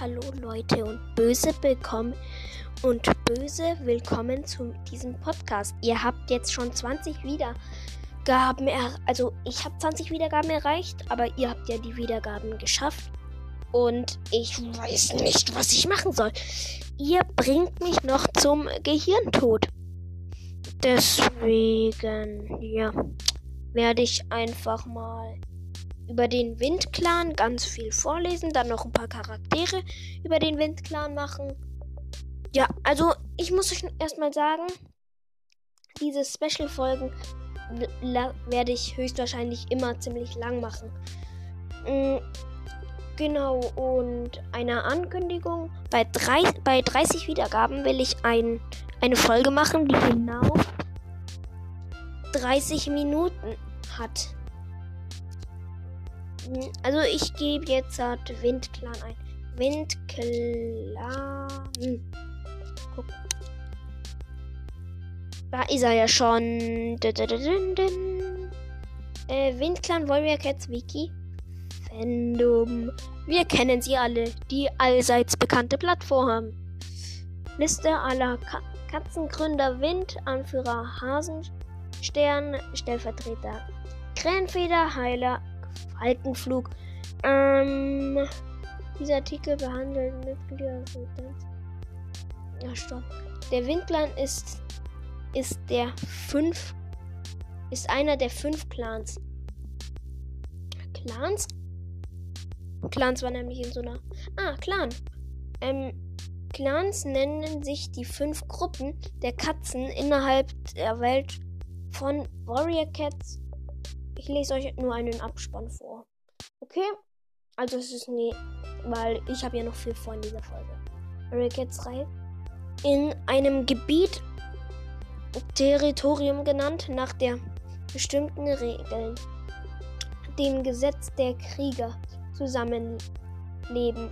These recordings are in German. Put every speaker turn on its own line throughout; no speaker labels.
hallo Leute und böse willkommen und böse willkommen zu diesem Podcast. Ihr habt jetzt schon 20 Wiedergaben er also ich habe 20 Wiedergaben erreicht, aber ihr habt ja die Wiedergaben geschafft und ich weiß nicht, was ich machen soll. Ihr bringt mich noch zum Gehirntod. Deswegen, ja, werde ich einfach mal über den Windclan ganz viel vorlesen, dann noch ein paar Charaktere über den Windclan machen. Ja, also ich muss euch erstmal sagen, diese Special-Folgen werde ich höchstwahrscheinlich immer ziemlich lang machen. Mhm, genau, und eine Ankündigung. Bei, drei, bei 30 Wiedergaben will ich ein, eine Folge machen, die genau 30 Minuten hat. Also ich gebe jetzt halt Windclan ein. Windclan. Guck. Da ist er ja schon. Äh, Windclan Warrior Cats Wiki. Fandom. Wir kennen sie alle. Die allseits bekannte Plattform. Liste aller Ka Katzengründer Wind, Anführer Hasenstern, Stellvertreter Krähenfeder, Heiler, Falkenflug. Ähm, dieser Artikel behandelt Mitglieder Ja, stopp. Der Windplan ist, ist der fünf, ist einer der fünf Clans. Clans? Clans war nämlich in so einer. Ah, Clan. Ähm, Clans nennen sich die fünf Gruppen der Katzen innerhalb der Welt von Warrior Cats ich lese euch nur einen Abspann vor. Okay? Also es ist nie, weil ich habe ja noch viel vor in dieser Folge. Rickets 3. In einem Gebiet, Territorium genannt, nach der bestimmten Regeln, dem Gesetz der Krieger zusammenleben.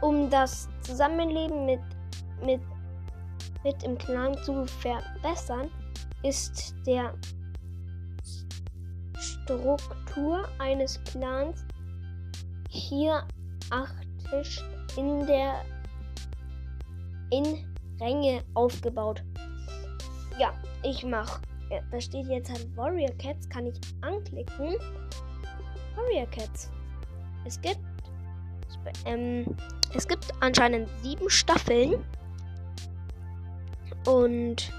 Um das Zusammenleben mit, mit, mit im Clan zu verbessern, ist der Struktur eines Clans hierarchisch in der in Ränge aufgebaut. Ja, ich mach. Da steht jetzt halt Warrior Cats, kann ich anklicken. Warrior Cats. Es gibt ähm, es gibt anscheinend sieben Staffeln und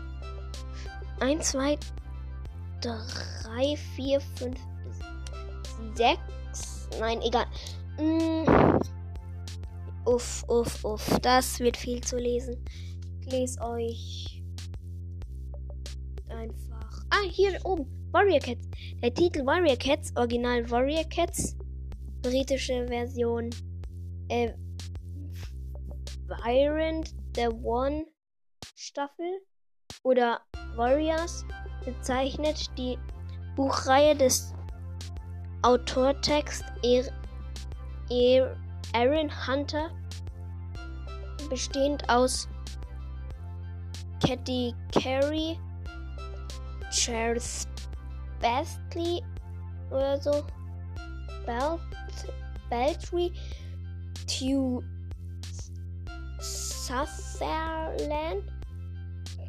1, 2, 3, 4, 5, 6. Nein, egal. Mm. Uff, uff, uff. Das wird viel zu lesen. Ich lese euch einfach. Ah, hier oben. Warrior Cats. Der Titel Warrior Cats, Original Warrior Cats. Britische Version. Äh, Virant the One Staffel. Oder Warriors bezeichnet die Buchreihe des Autortext Aaron Hunter, bestehend aus Katy Carey, Charles Bastley oder so, Belt, Beltry, Tew Sutherland,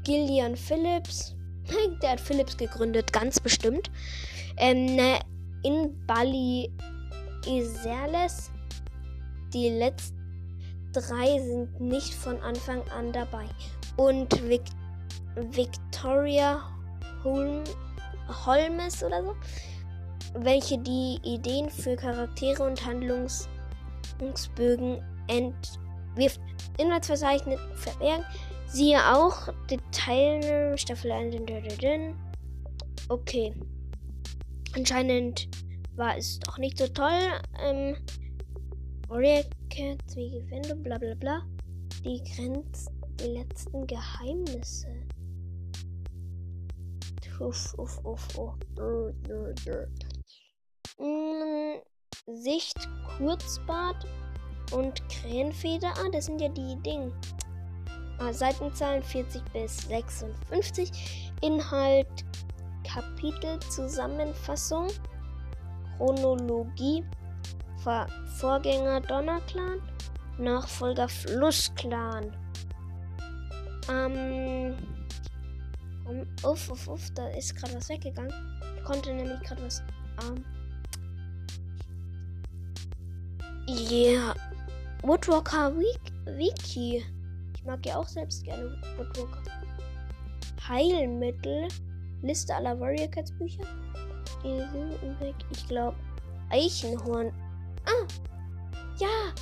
Gillian Phillips, Der hat Philips gegründet, ganz bestimmt. Ähm, in Bali Iserles. Die letzten drei sind nicht von Anfang an dabei. Und Vic Victoria Holm Holmes oder so, welche die Ideen für Charaktere und Handlungsbögen entwirft. Inhaltsverzeichnis verbergen Siehe auch Teilnahme Staffel 1. Okay. Anscheinend war es doch nicht so toll. Ähm, Cats, wie Gewinde, bla bla bla. Die Grenz, die letzten Geheimnisse. Uff, uff, uff, uff. Mm, Sicht, Kurzbart und Krähenfeder. Ah, das sind ja die Dinge. Ah, Seitenzahlen 40 bis 56. Inhalt Kapitel Zusammenfassung Chronologie Vor Vorgänger Donnerclan Nachfolger Flussclan. Ähm. Uff, uff, uff, da ist gerade was weggegangen. Ich konnte nämlich gerade was. Ähm. Yeah. Woodwalker Wiki. Ich mag ja auch selbst gerne Woodwalker. Heilmittel. Liste aller Warrior Cats Bücher. Sind weg. Ich glaube. Eichenhorn. Ah! Ja!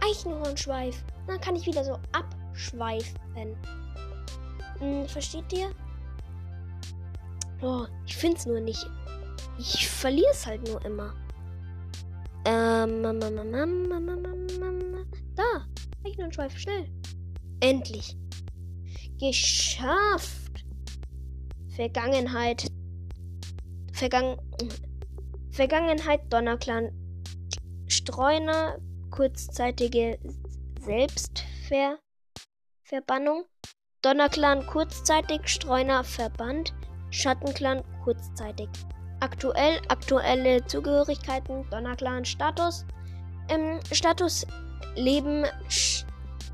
Eichenhornschweif. Dann kann ich wieder so abschweifen. Hm, versteht ihr? Oh, ich find's nur nicht. Ich verliere es halt nur immer. Ähm, da. Eichenhornschweif, schnell. Endlich. Geschafft. Vergangenheit. Vergangen. Vergangenheit Donnerclan. Streuner. Kurzzeitige Selbstverbannung. Donnerclan kurzzeitig. Streuner verbannt. Schattenclan kurzzeitig. Aktuell, aktuelle Zugehörigkeiten, Donnerclan Status. Ähm, Status Leben,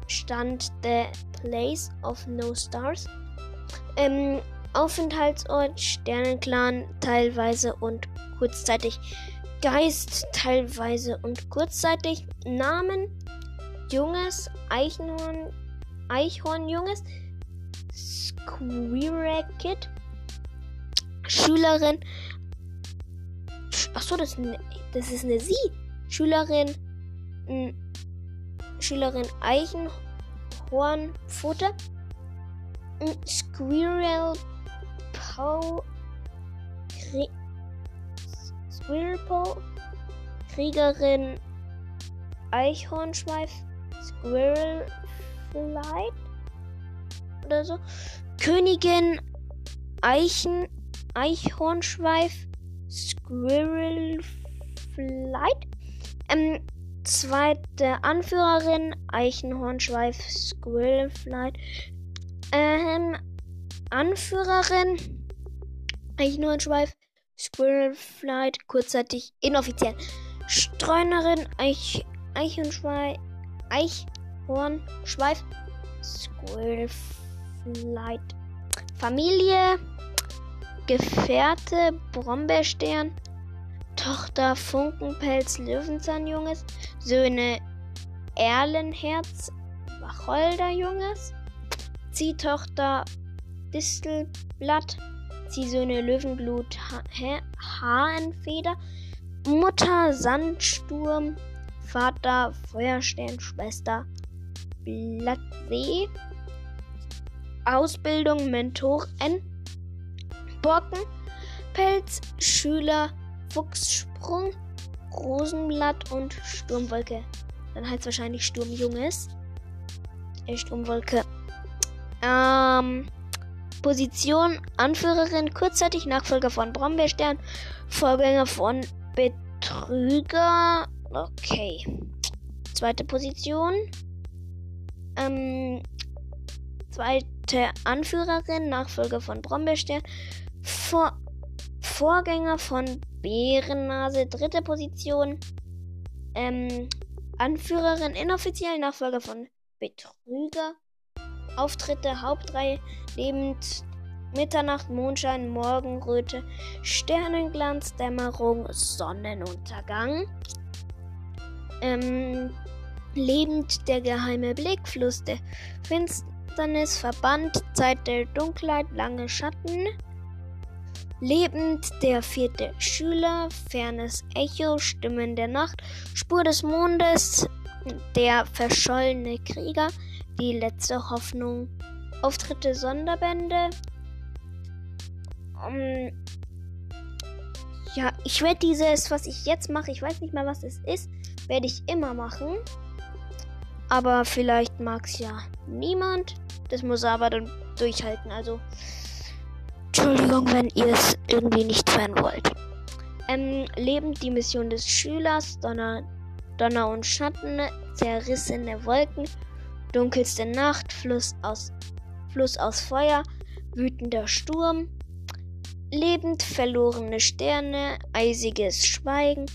Stand the Place of No Stars. Ähm, Aufenthaltsort Sternenclan teilweise und kurzzeitig. Geist teilweise und kurzzeitig. Namen Junges Eichhorn Eichhornjunges Squirrel Schülerin Achso, das, das ist eine Sie. Schülerin Schülerin Eichenhornfutter. Squirrel Pow. Squirrel Pow. Kriegerin Eichhornschweif. Squirrel Flight. Oder so. Königin Eichen. Eichhornschweif. Squirrel Flight. Ähm, zweite Anführerin Eichenhornschweif Squirrelflight. Ähm, Anführerin Eichenhornschweif Squirrelflight, kurzzeitig inoffiziell. Streunerin Eich, Eichhornschweif Eichhornschweif. Squirrelflight. Familie Gefährte Brombeerstern. Tochter Funkenpelz Löwenzahnjunges, Söhne Erlenherz Wacholderjunges, Ziehtochter Distelblatt, Ziehsöhne Löwenblut ha Hahnenfeder, Mutter Sandsturm, Vater Feuerstern, Schwester Blattsee, Ausbildung Mentorin, Borkenpelz, Schüler Fuchssprung, Rosenblatt und Sturmwolke. Dann heißt es wahrscheinlich Sturmjunges. Äh, Sturmwolke. Ähm, Position Anführerin, kurzzeitig Nachfolger von Brombeerstern, Vorgänger von Betrüger. Okay. Zweite Position. Ähm, zweite Anführerin, Nachfolger von Brombeerstern, Vor Vorgänger von Bärennase, dritte Position. Ähm, Anführerin, inoffiziell Nachfolger von Betrüger. Auftritte, Hauptreihe, lebend, Mitternacht, Mondschein, Morgenröte, Sternenglanz, Dämmerung, Sonnenuntergang. Ähm, lebend der geheime Blick, Fluss der Finsternis, Verband, Zeit der Dunkelheit, lange Schatten. Lebend der vierte Schüler, fernes Echo, Stimmen der Nacht, Spur des Mondes, der verschollene Krieger, die letzte Hoffnung, Auftritte Sonderbände. Um, ja, ich werde dieses, was ich jetzt mache, ich weiß nicht mal, was es ist, werde ich immer machen. Aber vielleicht mag es ja niemand. Das muss er aber dann durchhalten. Also Entschuldigung, wenn ihr es irgendwie nicht hören wollt. Ähm, lebend die Mission des Schülers, Donner, Donner und Schatten, zerrissene Wolken, dunkelste Nacht, Fluss aus, Fluss aus Feuer, wütender Sturm, lebend verlorene Sterne, eisiges Schweigen,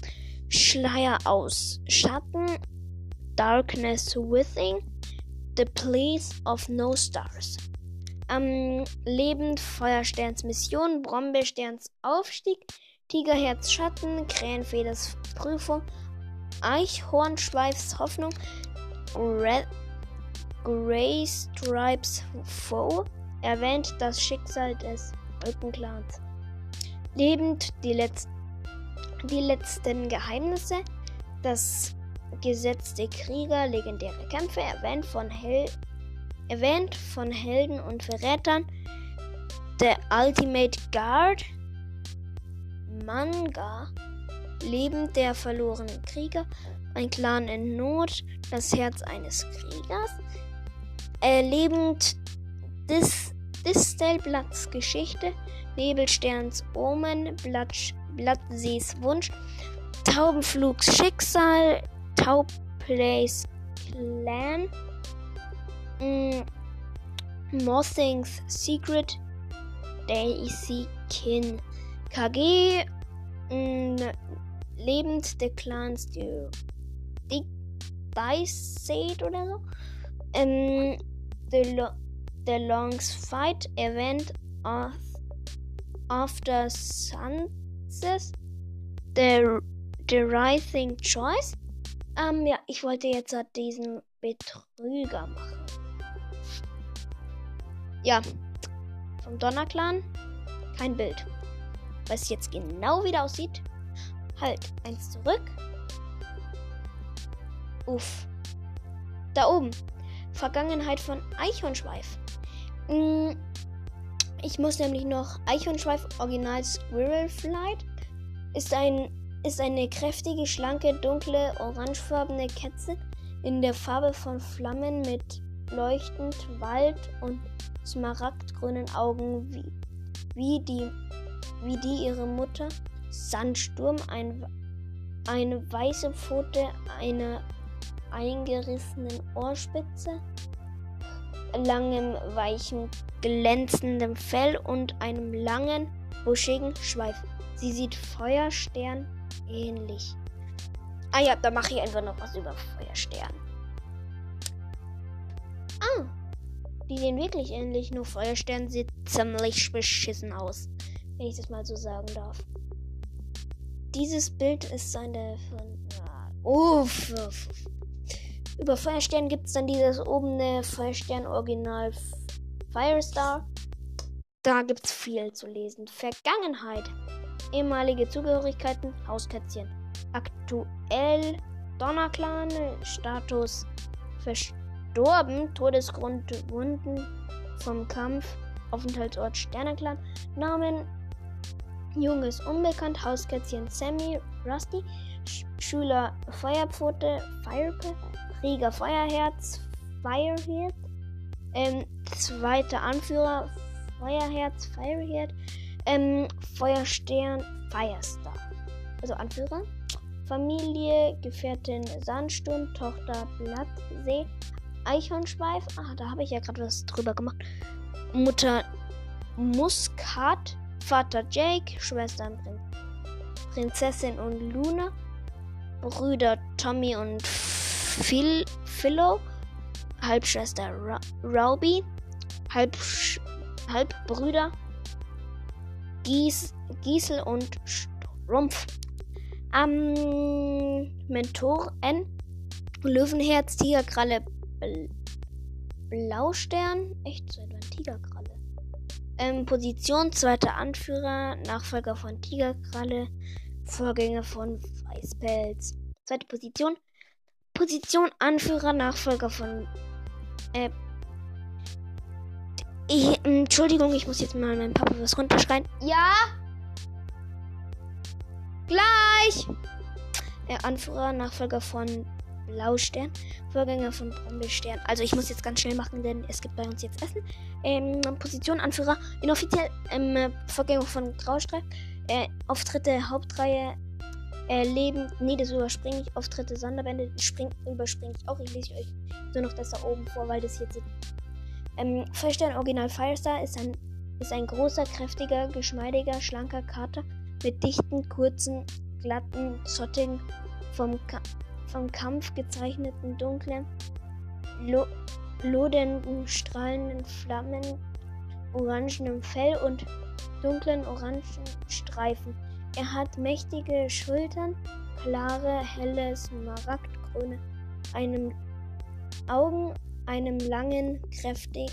Schleier aus Schatten, darkness within, the place of no stars. Ähm, Lebend Feuersterns Mission, Brombeersterns Aufstieg, Tigerherz Schatten, Krähenfeders Prüfung, Eichhornschweifs Hoffnung, Red Grey Stripes Foe erwähnt das Schicksal des Wolkenclans. Lebend die, Letz die letzten Geheimnisse, das Gesetz der Krieger, legendäre Kämpfe, erwähnt von, Hel erwähnt von Helden und Verrätern, der Ultimate Guard, Manga, Leben der verlorenen Krieger, ein Clan in Not, das Herz eines Kriegers, erlebend Dis Distelblatts Geschichte, Nebelsterns Omen, Blatt, Blattsees Wunsch, Taubenflugs Schicksal, Taubplays Clan, mm, Mothings Secret, Daisy Kin, KG, mm, Lebend der Clans, die Dice oder so. Ähm, The, Lo The Longs Fight Event of After Sunsets. The, the Rising Choice. Ähm, ja, ich wollte jetzt halt diesen Betrüger machen. Ja, vom Donnerclan kein Bild. Was jetzt genau wieder aussieht. Halt, eins zurück. Uff. Da oben. Vergangenheit von Eichhornschweif. Hm, ich muss nämlich noch Eichhornschweif Original Squirrel Flight. Ist, ein, ist eine kräftige, schlanke, dunkle, orangefarbene Katze in der Farbe von Flammen mit leuchtend Wald und smaragdgrünen Augen wie, wie, die, wie die ihre Mutter. Sandsturm, ein, eine weiße Pfote, eine eingerissenen Ohrspitze, langem, weichen, glänzendem Fell und einem langen, buschigen Schweif. Sie sieht Feuerstern ähnlich. Ah ja, da mache ich einfach noch was über Feuerstern. Ah, die sehen wirklich ähnlich, nur Feuerstern sieht ziemlich beschissen aus, wenn ich das mal so sagen darf. Dieses Bild ist seine von. Ja, uff, uff, uff. Über Feuerstern gibt es dann dieses obene Feuerstern Original Firestar. Da gibt es viel zu lesen. Vergangenheit. Ehemalige Zugehörigkeiten. Hauskätzchen. Aktuell Donnerclan. Status verstorben. Todesgrund Wunden vom Kampf. Aufenthaltsort Sternenclan. Namen Junges unbekannt. Hauskätzchen Sammy Rusty. Sch Schüler Feuerpfote Firepath. Krieger Feuerherz, Firehead. Ähm, zweiter Anführer Feuerherz, Firehead. Ähm, Feuerstern, Firestar. Also Anführer. Familie, Gefährtin Sandsturm, Tochter Blattsee, Eichhornschweif. Ah, da habe ich ja gerade was drüber gemacht. Mutter Muskat, Vater Jake, Schwestern Prinzessin und Luna, Brüder Tommy und Phil, Philo, Halbschwester Ra Raubi, Halb, Halbbrüder Gies, Giesel und Strumpf. Ähm, Mentor N, Löwenherz, Tigerkralle, Blaustern. Echt, so ein Tigerkralle. Ähm, Position, zweiter Anführer, Nachfolger von Tigerkralle, Vorgänger von Weißpelz. Zweite Position, Position Anführer, Nachfolger von. Äh, ich, Entschuldigung, ich muss jetzt mal meinem Papa was runterschreien. Ja? Gleich! Äh, Anführer, Nachfolger von Blaustern, Vorgänger von Brombeerstern. Also ich muss jetzt ganz schnell machen, denn es gibt bei uns jetzt Essen. Ähm, Position Anführer, inoffiziell ähm, Vorgänger von Graustreif. Äh, Auftritte, Hauptreihe, Erleben. Nee, das überspringe ich. Auftritte, Sonderbände spring, überspringe ich auch. Ich lese euch so noch das da oben vor, weil das jetzt. Ähm, Feuerstern Original Firestar ist ein, ist ein großer, kräftiger, geschmeidiger, schlanker Kater mit dichten, kurzen, glatten Zotten vom, Ka vom Kampf gezeichneten dunklen, lo lodenden, strahlenden Flammen, orangenem Fell und dunklen orangen Streifen. Er hat mächtige Schultern, klare, helle Smaragdkrone, einem Augen, einem langen, kräftig,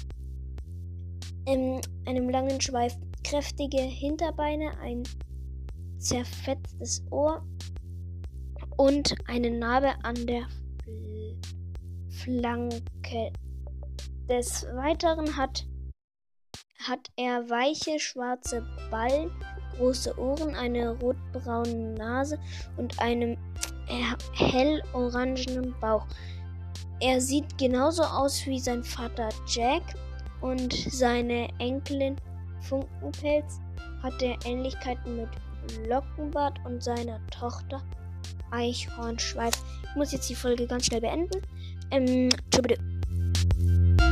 ähm, einem langen Schweif, kräftige Hinterbeine, ein zerfetztes Ohr und eine Narbe an der Flanke. Des Weiteren hat, hat er weiche schwarze Ballen, große Ohren, eine rotbraune Nase und einen hell orangenen Bauch. Er sieht genauso aus wie sein Vater Jack und seine Enkelin Funkenpelz hatte Ähnlichkeiten mit Lockenbart und seiner Tochter Eichhornschweif. Ich muss jetzt die Folge ganz schnell beenden. Ähm, tschüss.